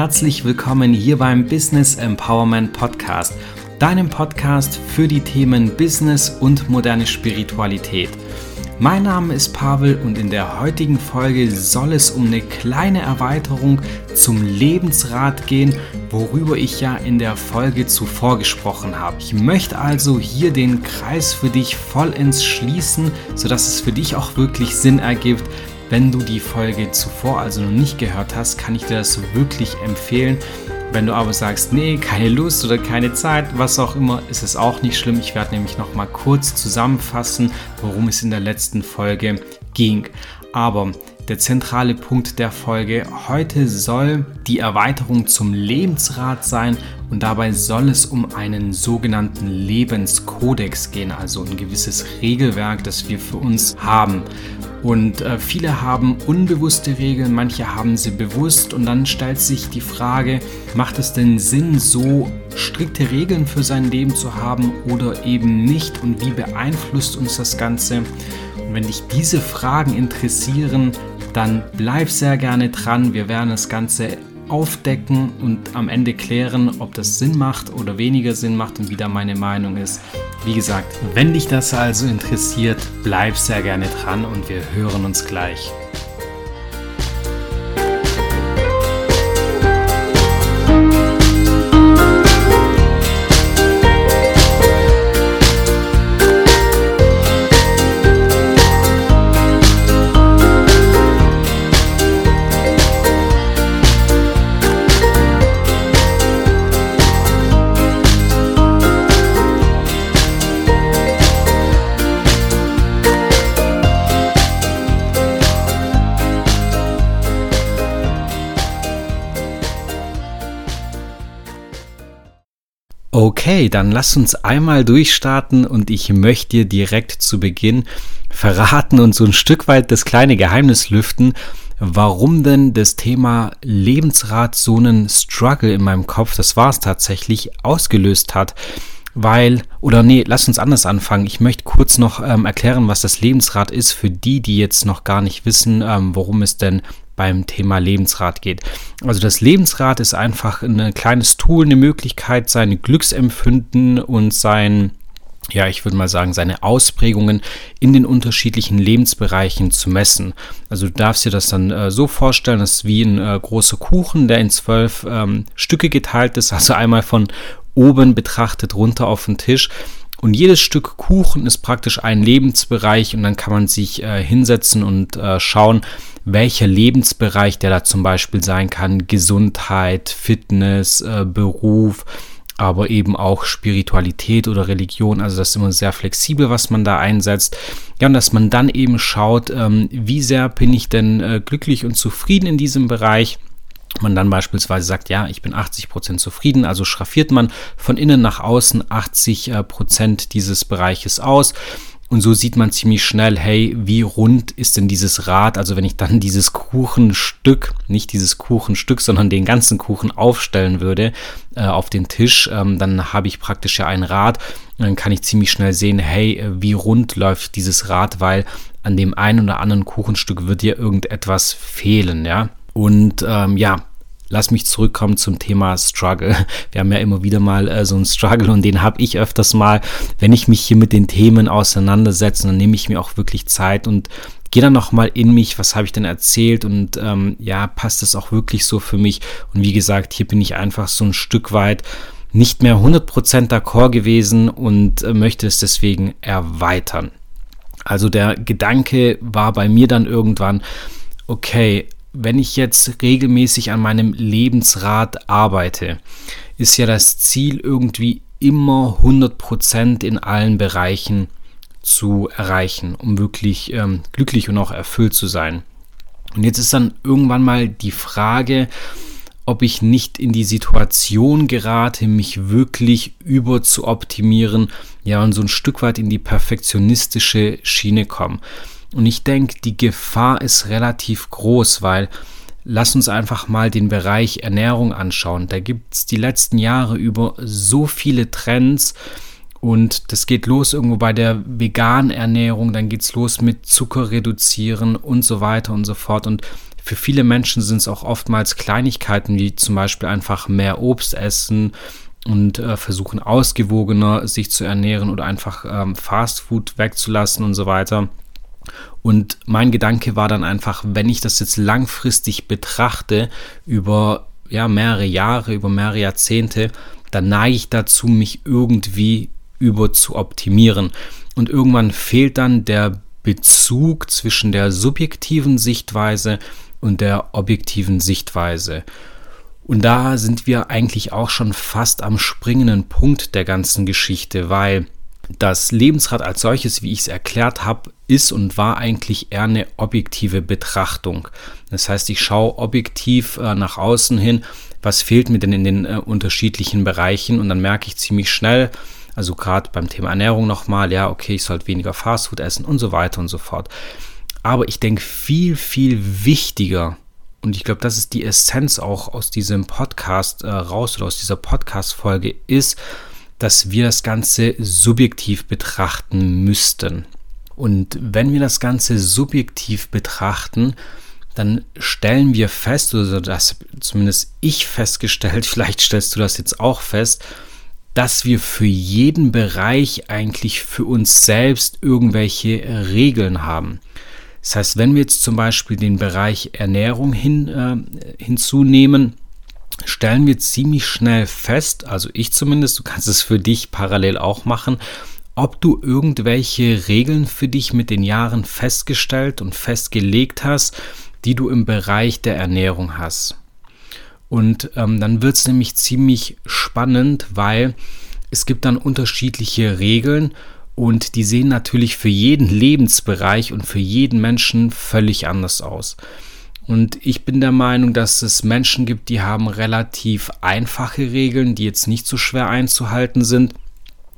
herzlich willkommen hier beim Business Empowerment Podcast, deinem Podcast für die Themen Business und moderne Spiritualität. Mein Name ist Pavel und in der heutigen Folge soll es um eine kleine Erweiterung zum Lebensrat gehen, worüber ich ja in der Folge zuvor gesprochen habe. Ich möchte also hier den Kreis für dich vollends schließen, sodass es für dich auch wirklich Sinn ergibt, wenn du die Folge zuvor also noch nicht gehört hast, kann ich dir das wirklich empfehlen. Wenn du aber sagst, nee, keine Lust oder keine Zeit, was auch immer, ist es auch nicht schlimm. Ich werde nämlich noch mal kurz zusammenfassen, worum es in der letzten Folge ging. Aber der zentrale Punkt der Folge heute soll die Erweiterung zum Lebensrat sein und dabei soll es um einen sogenannten Lebenskodex gehen, also ein gewisses Regelwerk, das wir für uns haben. Und äh, viele haben unbewusste Regeln, manche haben sie bewusst und dann stellt sich die Frage, macht es denn Sinn, so strikte Regeln für sein Leben zu haben oder eben nicht und wie beeinflusst uns das Ganze? Und wenn dich diese Fragen interessieren, dann bleib sehr gerne dran. Wir werden das Ganze aufdecken und am Ende klären, ob das Sinn macht oder weniger Sinn macht und wie da meine Meinung ist. Wie gesagt, wenn dich das also interessiert, bleib sehr gerne dran und wir hören uns gleich. Okay, dann lass uns einmal durchstarten und ich möchte dir direkt zu Beginn verraten und so ein Stück weit das kleine Geheimnis lüften, warum denn das Thema Lebensrat so einen Struggle in meinem Kopf, das war es tatsächlich, ausgelöst hat. Weil, oder nee, lass uns anders anfangen. Ich möchte kurz noch ähm, erklären, was das Lebensrad ist für die, die jetzt noch gar nicht wissen, ähm, worum es denn beim Thema Lebensrat geht. Also das Lebensrad ist einfach ein kleines Tool, eine Möglichkeit, seine Glücksempfinden und sein ja, ich würde mal sagen, seine Ausprägungen in den unterschiedlichen Lebensbereichen zu messen. Also du darfst dir das dann äh, so vorstellen, das ist wie ein äh, großer Kuchen, der in zwölf ähm, Stücke geteilt ist, also einmal von oben betrachtet runter auf den Tisch. Und jedes Stück Kuchen ist praktisch ein Lebensbereich und dann kann man sich äh, hinsetzen und äh, schauen, welcher Lebensbereich der da zum Beispiel sein kann. Gesundheit, Fitness, äh, Beruf, aber eben auch Spiritualität oder Religion. Also das ist immer sehr flexibel, was man da einsetzt. Ja, und dass man dann eben schaut, ähm, wie sehr bin ich denn äh, glücklich und zufrieden in diesem Bereich man dann beispielsweise sagt, ja, ich bin 80 Prozent zufrieden, also schraffiert man von innen nach außen 80% äh, Prozent dieses Bereiches aus. Und so sieht man ziemlich schnell, hey, wie rund ist denn dieses Rad? Also wenn ich dann dieses Kuchenstück, nicht dieses Kuchenstück, sondern den ganzen Kuchen aufstellen würde äh, auf den Tisch, ähm, dann habe ich praktisch ja ein Rad. Dann kann ich ziemlich schnell sehen, hey, äh, wie rund läuft dieses Rad, weil an dem einen oder anderen Kuchenstück wird dir irgendetwas fehlen, ja. Und ähm, ja, lass mich zurückkommen zum Thema Struggle. Wir haben ja immer wieder mal äh, so einen Struggle und den habe ich öfters mal, wenn ich mich hier mit den Themen auseinandersetze, dann nehme ich mir auch wirklich Zeit und gehe dann nochmal in mich, was habe ich denn erzählt und ähm, ja, passt das auch wirklich so für mich? Und wie gesagt, hier bin ich einfach so ein Stück weit nicht mehr 100% d'accord gewesen und äh, möchte es deswegen erweitern. Also der Gedanke war bei mir dann irgendwann, okay, wenn ich jetzt regelmäßig an meinem Lebensrat arbeite, ist ja das Ziel irgendwie immer 100% in allen Bereichen zu erreichen, um wirklich ähm, glücklich und auch erfüllt zu sein. Und jetzt ist dann irgendwann mal die Frage, ob ich nicht in die Situation gerate, mich wirklich über zu optimieren, ja, und so ein Stück weit in die perfektionistische Schiene kommen. Und ich denke, die Gefahr ist relativ groß, weil lass uns einfach mal den Bereich Ernährung anschauen. Da gibt es die letzten Jahre über so viele Trends. Und das geht los irgendwo bei der veganen Ernährung, dann geht es los mit Zucker reduzieren und so weiter und so fort. Und Für viele Menschen sind es auch oftmals Kleinigkeiten, wie zum Beispiel einfach mehr Obst essen und äh, versuchen ausgewogener sich zu ernähren oder einfach ähm, Fastfood wegzulassen und so weiter. Und mein Gedanke war dann einfach, wenn ich das jetzt langfristig betrachte, über ja, mehrere Jahre, über mehrere Jahrzehnte, dann neige ich dazu, mich irgendwie über zu optimieren. Und irgendwann fehlt dann der Bezug zwischen der subjektiven Sichtweise und der objektiven Sichtweise. Und da sind wir eigentlich auch schon fast am springenden Punkt der ganzen Geschichte, weil das Lebensrad als solches, wie ich es erklärt habe, ist und war eigentlich eher eine objektive Betrachtung. Das heißt, ich schaue objektiv äh, nach außen hin, was fehlt mir denn in den äh, unterschiedlichen Bereichen und dann merke ich ziemlich schnell, also gerade beim Thema Ernährung nochmal, ja, okay, ich sollte weniger Fastfood essen und so weiter und so fort. Aber ich denke, viel, viel wichtiger, und ich glaube, das ist die Essenz auch aus diesem Podcast äh, raus oder aus dieser Podcast-Folge, ist, dass wir das Ganze subjektiv betrachten müssten. Und wenn wir das Ganze subjektiv betrachten, dann stellen wir fest, oder das zumindest ich festgestellt, vielleicht stellst du das jetzt auch fest, dass wir für jeden Bereich eigentlich für uns selbst irgendwelche Regeln haben. Das heißt, wenn wir jetzt zum Beispiel den Bereich Ernährung hin, äh, hinzunehmen, stellen wir ziemlich schnell fest, also ich zumindest, du kannst es für dich parallel auch machen, ob du irgendwelche Regeln für dich mit den Jahren festgestellt und festgelegt hast, die du im Bereich der Ernährung hast. Und ähm, dann wird es nämlich ziemlich spannend, weil es gibt dann unterschiedliche Regeln und die sehen natürlich für jeden Lebensbereich und für jeden Menschen völlig anders aus. Und ich bin der Meinung, dass es Menschen gibt, die haben relativ einfache Regeln, die jetzt nicht so schwer einzuhalten sind.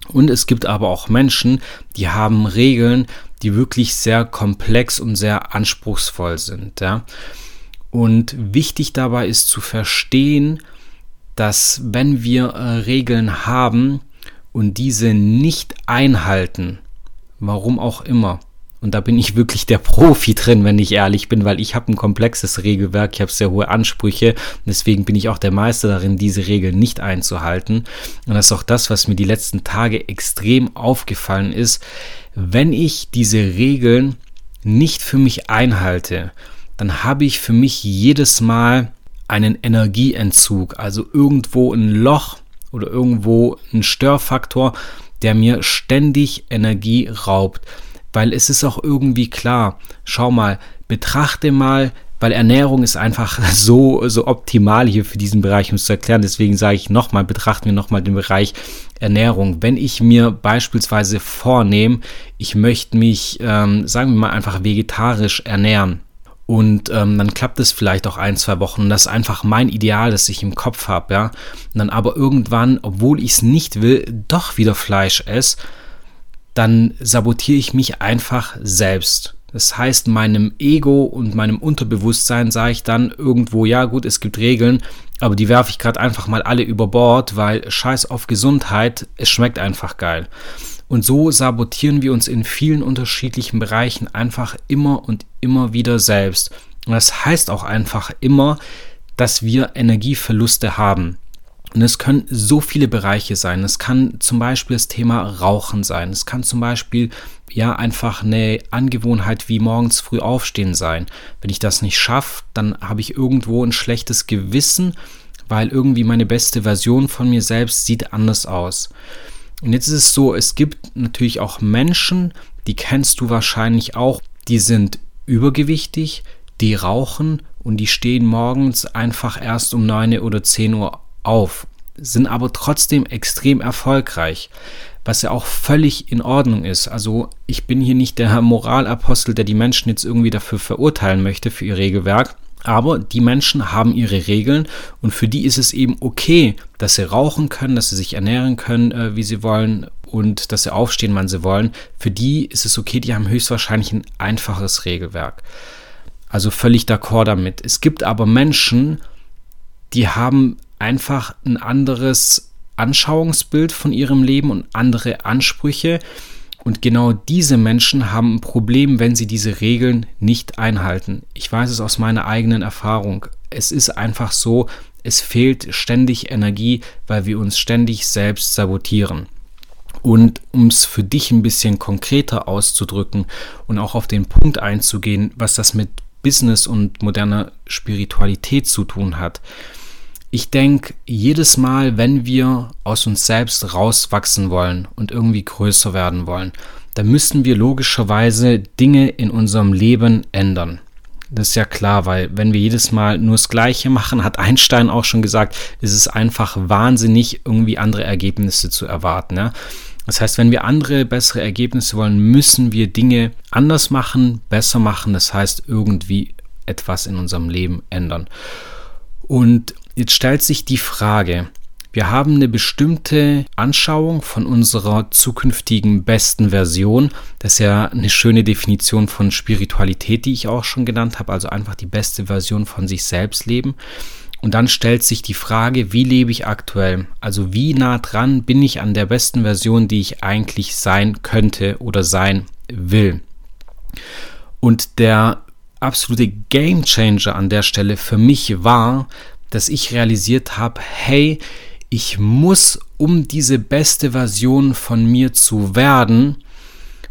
Und es gibt aber auch Menschen, die haben Regeln, die wirklich sehr komplex und sehr anspruchsvoll sind. Ja? Und wichtig dabei ist zu verstehen, dass wenn wir äh, Regeln haben und diese nicht einhalten, warum auch immer, und da bin ich wirklich der Profi drin, wenn ich ehrlich bin, weil ich habe ein komplexes Regelwerk, ich habe sehr hohe Ansprüche. Deswegen bin ich auch der Meister darin, diese Regeln nicht einzuhalten. Und das ist auch das, was mir die letzten Tage extrem aufgefallen ist. Wenn ich diese Regeln nicht für mich einhalte, dann habe ich für mich jedes Mal einen Energieentzug, also irgendwo ein Loch oder irgendwo ein Störfaktor, der mir ständig Energie raubt weil es ist auch irgendwie klar, schau mal, betrachte mal, weil Ernährung ist einfach so, so optimal hier für diesen Bereich, um es zu erklären. Deswegen sage ich nochmal, betrachten wir nochmal den Bereich Ernährung. Wenn ich mir beispielsweise vornehme, ich möchte mich, ähm, sagen wir mal, einfach vegetarisch ernähren, und ähm, dann klappt es vielleicht auch ein, zwei Wochen. Das ist einfach mein Ideal, das ich im Kopf habe, ja. Und dann aber irgendwann, obwohl ich es nicht will, doch wieder Fleisch esse dann sabotiere ich mich einfach selbst. Das heißt, meinem Ego und meinem Unterbewusstsein sage ich dann irgendwo, ja gut, es gibt Regeln, aber die werfe ich gerade einfach mal alle über Bord, weil scheiß auf Gesundheit, es schmeckt einfach geil. Und so sabotieren wir uns in vielen unterschiedlichen Bereichen einfach immer und immer wieder selbst. Und das heißt auch einfach immer, dass wir Energieverluste haben. Und es können so viele Bereiche sein. Es kann zum Beispiel das Thema Rauchen sein. Es kann zum Beispiel ja einfach eine Angewohnheit wie morgens früh aufstehen sein. Wenn ich das nicht schaffe, dann habe ich irgendwo ein schlechtes Gewissen, weil irgendwie meine beste Version von mir selbst sieht anders aus. Und jetzt ist es so, es gibt natürlich auch Menschen, die kennst du wahrscheinlich auch, die sind übergewichtig, die rauchen und die stehen morgens einfach erst um 9 oder 10 Uhr auf, sind aber trotzdem extrem erfolgreich, was ja auch völlig in Ordnung ist. Also ich bin hier nicht der Moralapostel, der die Menschen jetzt irgendwie dafür verurteilen möchte für ihr Regelwerk. Aber die Menschen haben ihre Regeln und für die ist es eben okay, dass sie rauchen können, dass sie sich ernähren können, äh, wie sie wollen und dass sie aufstehen, wann sie wollen. Für die ist es okay, die haben höchstwahrscheinlich ein einfaches Regelwerk. Also völlig d'accord damit. Es gibt aber Menschen, die haben einfach ein anderes Anschauungsbild von ihrem Leben und andere Ansprüche. Und genau diese Menschen haben ein Problem, wenn sie diese Regeln nicht einhalten. Ich weiß es aus meiner eigenen Erfahrung. Es ist einfach so, es fehlt ständig Energie, weil wir uns ständig selbst sabotieren. Und um es für dich ein bisschen konkreter auszudrücken und auch auf den Punkt einzugehen, was das mit Business und moderner Spiritualität zu tun hat. Ich denke, jedes Mal, wenn wir aus uns selbst rauswachsen wollen und irgendwie größer werden wollen, dann müssen wir logischerweise Dinge in unserem Leben ändern. Das ist ja klar, weil wenn wir jedes Mal nur das Gleiche machen, hat Einstein auch schon gesagt, ist es einfach wahnsinnig, irgendwie andere Ergebnisse zu erwarten. Ja? Das heißt, wenn wir andere, bessere Ergebnisse wollen, müssen wir Dinge anders machen, besser machen. Das heißt, irgendwie etwas in unserem Leben ändern. Und jetzt stellt sich die Frage, wir haben eine bestimmte Anschauung von unserer zukünftigen besten Version. Das ist ja eine schöne Definition von Spiritualität, die ich auch schon genannt habe. Also einfach die beste Version von sich selbst leben. Und dann stellt sich die Frage, wie lebe ich aktuell? Also wie nah dran bin ich an der besten Version, die ich eigentlich sein könnte oder sein will? Und der absolute Game Changer an der Stelle für mich war, dass ich realisiert habe, hey, ich muss, um diese beste Version von mir zu werden,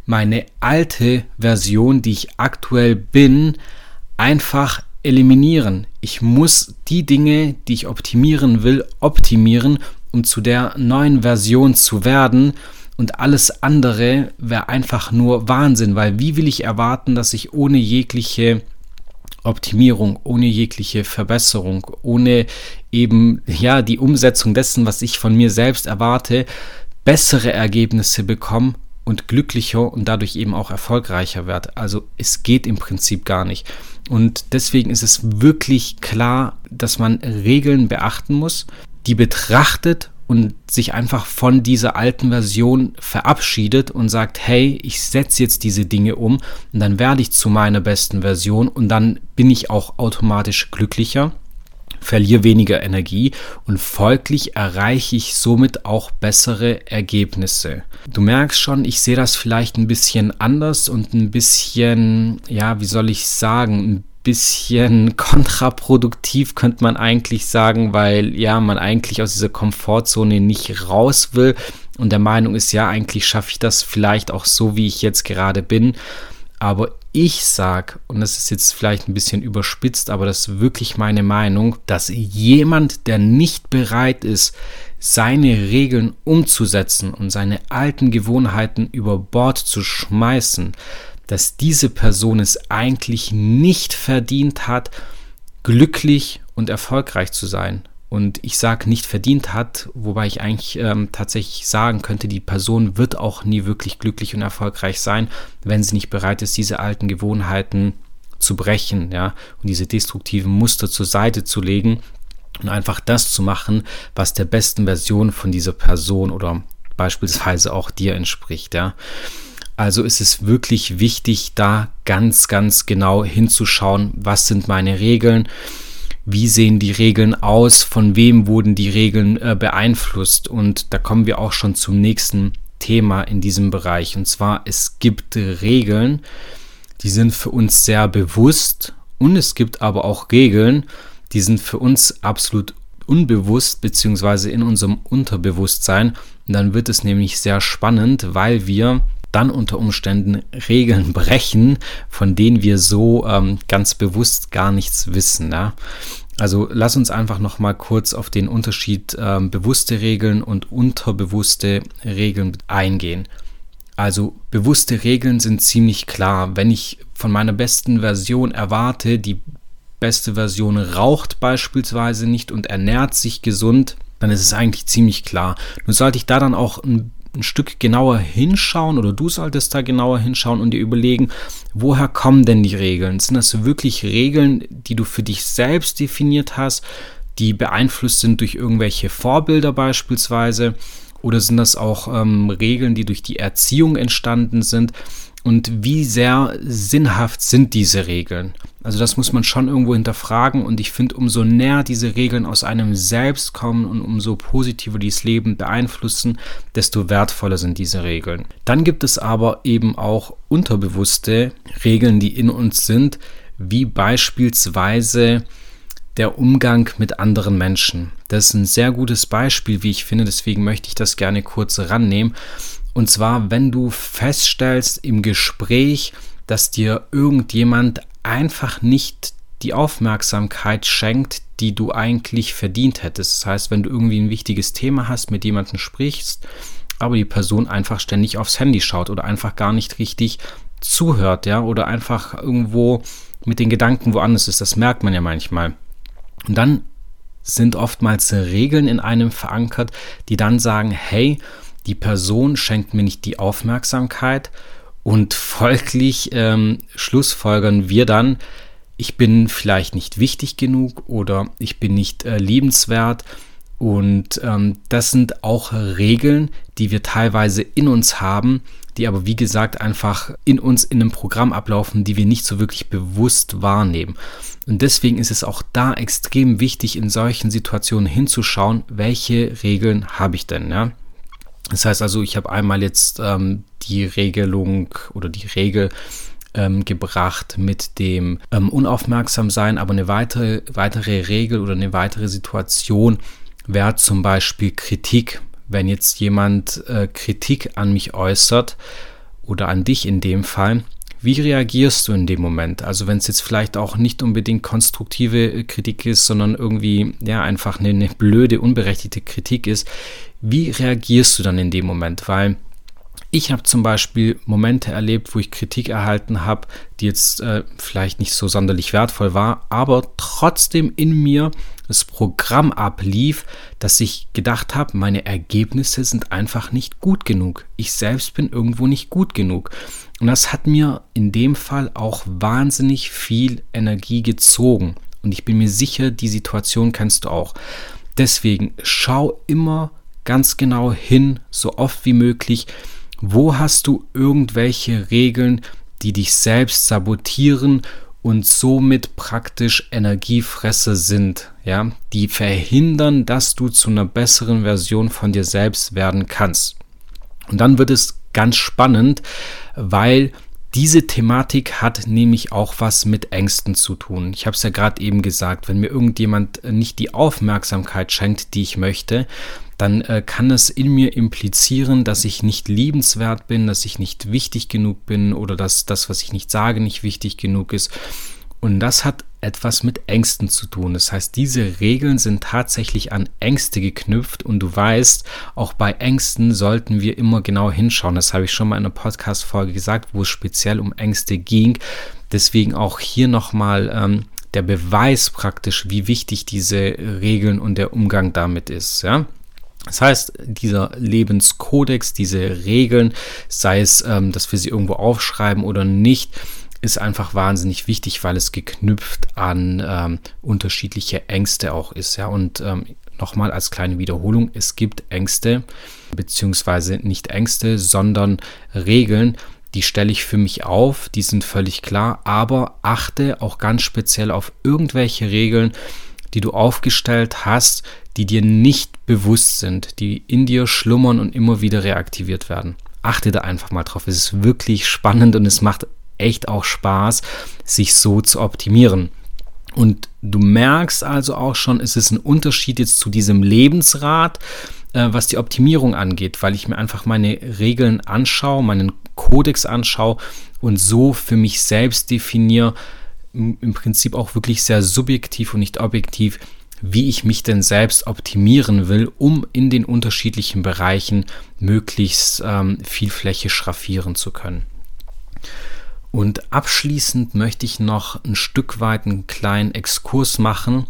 meine alte Version, die ich aktuell bin, einfach eliminieren. Ich muss die Dinge, die ich optimieren will, optimieren, um zu der neuen Version zu werden. Und alles andere wäre einfach nur Wahnsinn, weil wie will ich erwarten, dass ich ohne jegliche Optimierung, ohne jegliche Verbesserung, ohne eben ja die Umsetzung dessen, was ich von mir selbst erwarte, bessere Ergebnisse bekomme und glücklicher und dadurch eben auch erfolgreicher werde. Also es geht im Prinzip gar nicht. Und deswegen ist es wirklich klar, dass man Regeln beachten muss, die betrachtet und sich einfach von dieser alten Version verabschiedet und sagt, hey, ich setze jetzt diese Dinge um und dann werde ich zu meiner besten Version und dann bin ich auch automatisch glücklicher, verliere weniger Energie und folglich erreiche ich somit auch bessere Ergebnisse. Du merkst schon, ich sehe das vielleicht ein bisschen anders und ein bisschen, ja, wie soll ich sagen, ein bisschen kontraproduktiv, könnte man eigentlich sagen, weil ja, man eigentlich aus dieser Komfortzone nicht raus will und der Meinung ist, ja, eigentlich schaffe ich das vielleicht auch so, wie ich jetzt gerade bin. Aber ich sage, und das ist jetzt vielleicht ein bisschen überspitzt, aber das ist wirklich meine Meinung, dass jemand, der nicht bereit ist, seine Regeln umzusetzen und seine alten Gewohnheiten über Bord zu schmeißen, dass diese Person es eigentlich nicht verdient hat, glücklich und erfolgreich zu sein. Und ich sage nicht verdient hat, wobei ich eigentlich ähm, tatsächlich sagen könnte, die Person wird auch nie wirklich glücklich und erfolgreich sein, wenn sie nicht bereit ist, diese alten Gewohnheiten zu brechen, ja, und diese destruktiven Muster zur Seite zu legen und einfach das zu machen, was der besten Version von dieser Person oder beispielsweise auch dir entspricht, ja. Also ist es wirklich wichtig, da ganz, ganz genau hinzuschauen, was sind meine Regeln, wie sehen die Regeln aus, von wem wurden die Regeln äh, beeinflusst. Und da kommen wir auch schon zum nächsten Thema in diesem Bereich. Und zwar, es gibt Regeln, die sind für uns sehr bewusst und es gibt aber auch Regeln, die sind für uns absolut unbewusst beziehungsweise in unserem Unterbewusstsein. Und dann wird es nämlich sehr spannend, weil wir dann unter Umständen Regeln brechen, von denen wir so ähm, ganz bewusst gar nichts wissen. Ja? Also lass uns einfach noch mal kurz auf den Unterschied ähm, bewusste Regeln und unterbewusste Regeln eingehen. Also bewusste Regeln sind ziemlich klar. Wenn ich von meiner besten Version erwarte, die beste Version raucht beispielsweise nicht und ernährt sich gesund, dann ist es eigentlich ziemlich klar. Nun sollte ich da dann auch ein ein Stück genauer hinschauen oder du solltest da genauer hinschauen und dir überlegen, woher kommen denn die Regeln? Sind das wirklich Regeln, die du für dich selbst definiert hast, die beeinflusst sind durch irgendwelche Vorbilder beispielsweise? Oder sind das auch ähm, Regeln, die durch die Erziehung entstanden sind? Und wie sehr sinnhaft sind diese Regeln? Also das muss man schon irgendwo hinterfragen und ich finde, umso näher diese Regeln aus einem selbst kommen und umso positiver dieses Leben beeinflussen, desto wertvoller sind diese Regeln. Dann gibt es aber eben auch unterbewusste Regeln, die in uns sind, wie beispielsweise der Umgang mit anderen Menschen. Das ist ein sehr gutes Beispiel, wie ich finde, deswegen möchte ich das gerne kurz rannehmen. Und zwar, wenn du feststellst im Gespräch, dass dir irgendjemand einfach nicht die Aufmerksamkeit schenkt, die du eigentlich verdient hättest. Das heißt, wenn du irgendwie ein wichtiges Thema hast, mit jemandem sprichst, aber die Person einfach ständig aufs Handy schaut oder einfach gar nicht richtig zuhört, ja, oder einfach irgendwo mit den Gedanken woanders ist, das merkt man ja manchmal. Und dann sind oftmals Regeln in einem verankert, die dann sagen, hey, die Person schenkt mir nicht die Aufmerksamkeit und folglich ähm, schlussfolgern wir dann, ich bin vielleicht nicht wichtig genug oder ich bin nicht äh, liebenswert. Und ähm, das sind auch Regeln, die wir teilweise in uns haben, die aber wie gesagt einfach in uns in einem Programm ablaufen, die wir nicht so wirklich bewusst wahrnehmen. Und deswegen ist es auch da extrem wichtig, in solchen Situationen hinzuschauen, welche Regeln habe ich denn. Ja? Das heißt also, ich habe einmal jetzt ähm, die Regelung oder die Regel ähm, gebracht mit dem ähm, Unaufmerksamsein, aber eine weitere, weitere Regel oder eine weitere Situation wäre zum Beispiel Kritik. Wenn jetzt jemand äh, Kritik an mich äußert oder an dich in dem Fall, wie reagierst du in dem Moment? Also wenn es jetzt vielleicht auch nicht unbedingt konstruktive äh, Kritik ist, sondern irgendwie ja einfach eine, eine blöde, unberechtigte Kritik ist, wie reagierst du dann in dem Moment? Weil ich habe zum Beispiel Momente erlebt, wo ich Kritik erhalten habe, die jetzt äh, vielleicht nicht so sonderlich wertvoll war, aber trotzdem in mir das Programm ablief, dass ich gedacht habe, meine Ergebnisse sind einfach nicht gut genug. Ich selbst bin irgendwo nicht gut genug. Und das hat mir in dem Fall auch wahnsinnig viel Energie gezogen. Und ich bin mir sicher, die Situation kennst du auch. Deswegen schau immer ganz genau hin, so oft wie möglich, wo hast du irgendwelche Regeln, die dich selbst sabotieren und somit praktisch Energiefresser sind, ja, die verhindern, dass du zu einer besseren Version von dir selbst werden kannst. Und dann wird es ganz spannend, weil diese Thematik hat nämlich auch was mit Ängsten zu tun. Ich habe es ja gerade eben gesagt, wenn mir irgendjemand nicht die Aufmerksamkeit schenkt, die ich möchte, dann äh, kann es in mir implizieren, dass ich nicht liebenswert bin, dass ich nicht wichtig genug bin oder dass das, was ich nicht sage, nicht wichtig genug ist. Und das hat etwas mit Ängsten zu tun. Das heißt, diese Regeln sind tatsächlich an Ängste geknüpft und du weißt, auch bei Ängsten sollten wir immer genau hinschauen. Das habe ich schon mal in einer Podcast-Folge gesagt, wo es speziell um Ängste ging. Deswegen auch hier nochmal ähm, der Beweis praktisch, wie wichtig diese Regeln und der Umgang damit ist. Ja? Das heißt, dieser Lebenskodex, diese Regeln, sei es, ähm, dass wir sie irgendwo aufschreiben oder nicht, ist einfach wahnsinnig wichtig, weil es geknüpft an ähm, unterschiedliche Ängste auch ist. Ja, und ähm, nochmal als kleine Wiederholung: Es gibt Ängste, beziehungsweise nicht Ängste, sondern Regeln, die stelle ich für mich auf, die sind völlig klar, aber achte auch ganz speziell auf irgendwelche Regeln, die du aufgestellt hast, die dir nicht bewusst sind, die in dir schlummern und immer wieder reaktiviert werden. Achte da einfach mal drauf. Es ist wirklich spannend und es macht echt auch Spaß, sich so zu optimieren. Und du merkst also auch schon, es ist ein Unterschied jetzt zu diesem Lebensrat, äh, was die Optimierung angeht, weil ich mir einfach meine Regeln anschaue, meinen Kodex anschaue und so für mich selbst definiere, im Prinzip auch wirklich sehr subjektiv und nicht objektiv, wie ich mich denn selbst optimieren will, um in den unterschiedlichen Bereichen möglichst ähm, viel Fläche schraffieren zu können. Und abschließend möchte ich noch ein Stück weit einen kleinen Exkurs machen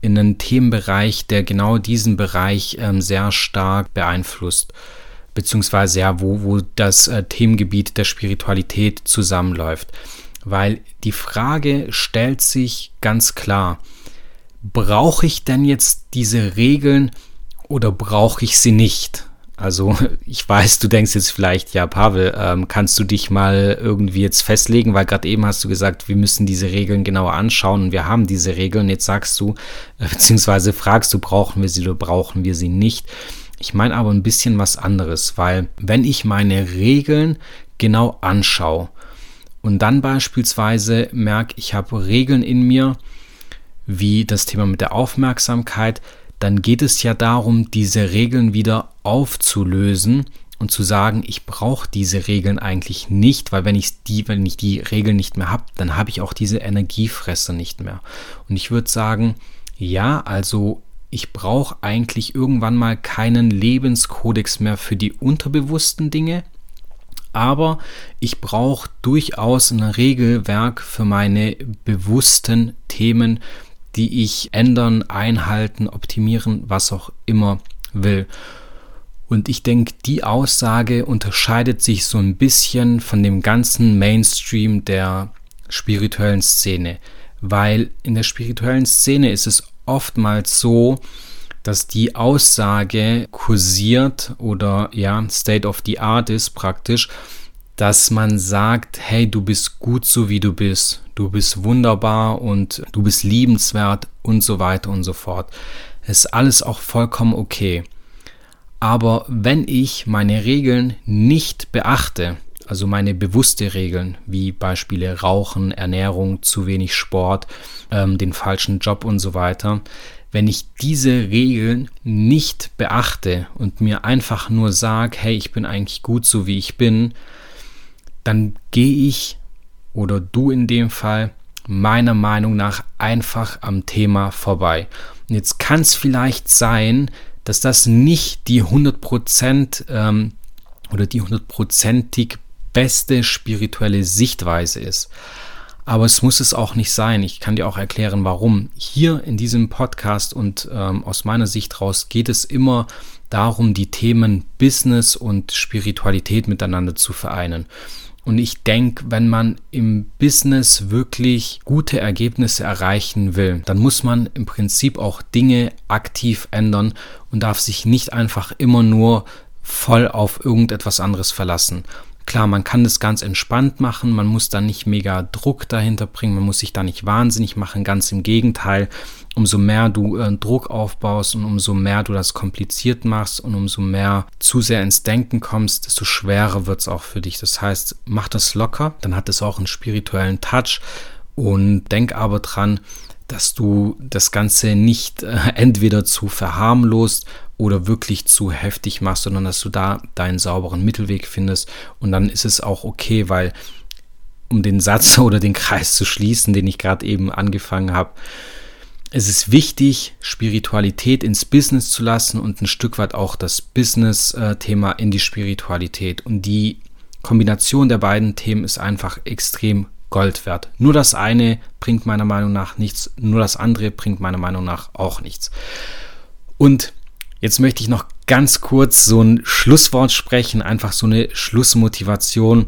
in einen Themenbereich, der genau diesen Bereich ähm, sehr stark beeinflusst, beziehungsweise ja, wo, wo das äh, Themengebiet der Spiritualität zusammenläuft. Weil die Frage stellt sich ganz klar, brauche ich denn jetzt diese Regeln oder brauche ich sie nicht? Also ich weiß, du denkst jetzt vielleicht, ja, Pavel, ähm, kannst du dich mal irgendwie jetzt festlegen, weil gerade eben hast du gesagt, wir müssen diese Regeln genauer anschauen und wir haben diese Regeln. Jetzt sagst du, äh, beziehungsweise fragst du, brauchen wir sie oder brauchen wir sie nicht. Ich meine aber ein bisschen was anderes, weil wenn ich meine Regeln genau anschaue und dann beispielsweise merke, ich habe Regeln in mir, wie das Thema mit der Aufmerksamkeit, dann geht es ja darum, diese Regeln wieder aufzulösen und zu sagen, ich brauche diese Regeln eigentlich nicht, weil wenn ich die, wenn ich die Regeln nicht mehr habe, dann habe ich auch diese Energiefresser nicht mehr. Und ich würde sagen, ja, also ich brauche eigentlich irgendwann mal keinen Lebenskodex mehr für die unterbewussten Dinge, aber ich brauche durchaus ein Regelwerk für meine bewussten Themen, die ich ändern, einhalten, optimieren, was auch immer will. Und ich denke, die Aussage unterscheidet sich so ein bisschen von dem ganzen Mainstream der spirituellen Szene, weil in der spirituellen Szene ist es oftmals so, dass die Aussage kursiert oder ja, State of the Art ist praktisch, dass man sagt, hey, du bist gut so wie du bist, du bist wunderbar und du bist liebenswert und so weiter und so fort. ist alles auch vollkommen okay. Aber wenn ich meine Regeln nicht beachte, also meine bewusste Regeln, wie Beispiele Rauchen, Ernährung, zu wenig Sport, ähm, den falschen Job und so weiter, wenn ich diese Regeln nicht beachte und mir einfach nur sage, hey, ich bin eigentlich gut so wie ich bin, dann gehe ich oder du in dem Fall meiner Meinung nach einfach am Thema vorbei. Und jetzt kann es vielleicht sein, dass das nicht die 100% ähm, oder die hundertprozentig beste spirituelle Sichtweise ist. Aber es muss es auch nicht sein. Ich kann dir auch erklären, warum. Hier in diesem Podcast und ähm, aus meiner Sicht raus geht es immer darum, die Themen Business und Spiritualität miteinander zu vereinen. Und ich denke, wenn man im Business wirklich gute Ergebnisse erreichen will, dann muss man im Prinzip auch Dinge aktiv ändern und darf sich nicht einfach immer nur voll auf irgendetwas anderes verlassen. Klar, man kann das ganz entspannt machen, man muss da nicht mega Druck dahinter bringen, man muss sich da nicht wahnsinnig machen, ganz im Gegenteil. Umso mehr du äh, Druck aufbaust und umso mehr du das kompliziert machst und umso mehr zu sehr ins Denken kommst, desto schwerer wird es auch für dich. Das heißt, mach das locker, dann hat es auch einen spirituellen Touch und denk aber dran, dass du das Ganze nicht äh, entweder zu verharmlost oder wirklich zu heftig machst, sondern dass du da deinen sauberen Mittelweg findest. Und dann ist es auch okay, weil um den Satz oder den Kreis zu schließen, den ich gerade eben angefangen habe, es ist wichtig, Spiritualität ins Business zu lassen und ein Stück weit auch das Business-Thema in die Spiritualität. Und die Kombination der beiden Themen ist einfach extrem Gold wert. Nur das eine bringt meiner Meinung nach nichts, nur das andere bringt meiner Meinung nach auch nichts. Und jetzt möchte ich noch ganz kurz so ein Schlusswort sprechen, einfach so eine Schlussmotivation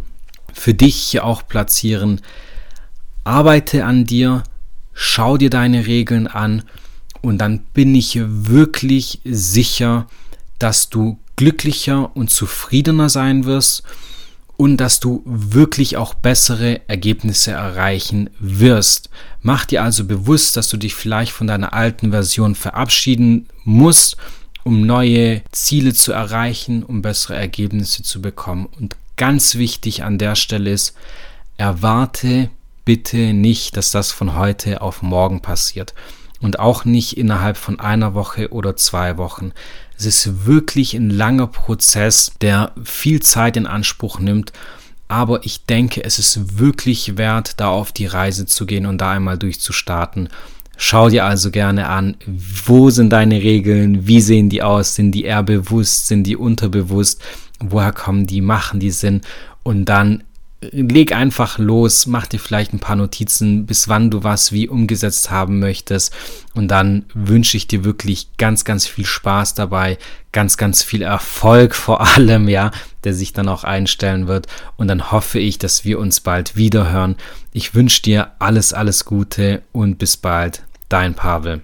für dich hier auch platzieren. Arbeite an dir, schau dir deine Regeln an und dann bin ich wirklich sicher, dass du glücklicher und zufriedener sein wirst und dass du wirklich auch bessere Ergebnisse erreichen wirst. Mach dir also bewusst, dass du dich vielleicht von deiner alten Version verabschieden musst, um neue Ziele zu erreichen, um bessere Ergebnisse zu bekommen. Und ganz wichtig an der Stelle ist, erwarte bitte nicht, dass das von heute auf morgen passiert. Und auch nicht innerhalb von einer Woche oder zwei Wochen. Es ist wirklich ein langer Prozess, der viel Zeit in Anspruch nimmt. Aber ich denke, es ist wirklich wert, da auf die Reise zu gehen und da einmal durchzustarten. Schau dir also gerne an, wo sind deine Regeln, wie sehen die aus, sind die eher bewusst, sind die unterbewusst, woher kommen die, machen die Sinn und dann leg einfach los, mach dir vielleicht ein paar Notizen, bis wann du was wie umgesetzt haben möchtest. Und dann wünsche ich dir wirklich ganz, ganz viel Spaß dabei, ganz, ganz viel Erfolg vor allem, ja, der sich dann auch einstellen wird. Und dann hoffe ich, dass wir uns bald wieder hören. Ich wünsche dir alles, alles Gute und bis bald. Dein Pavel.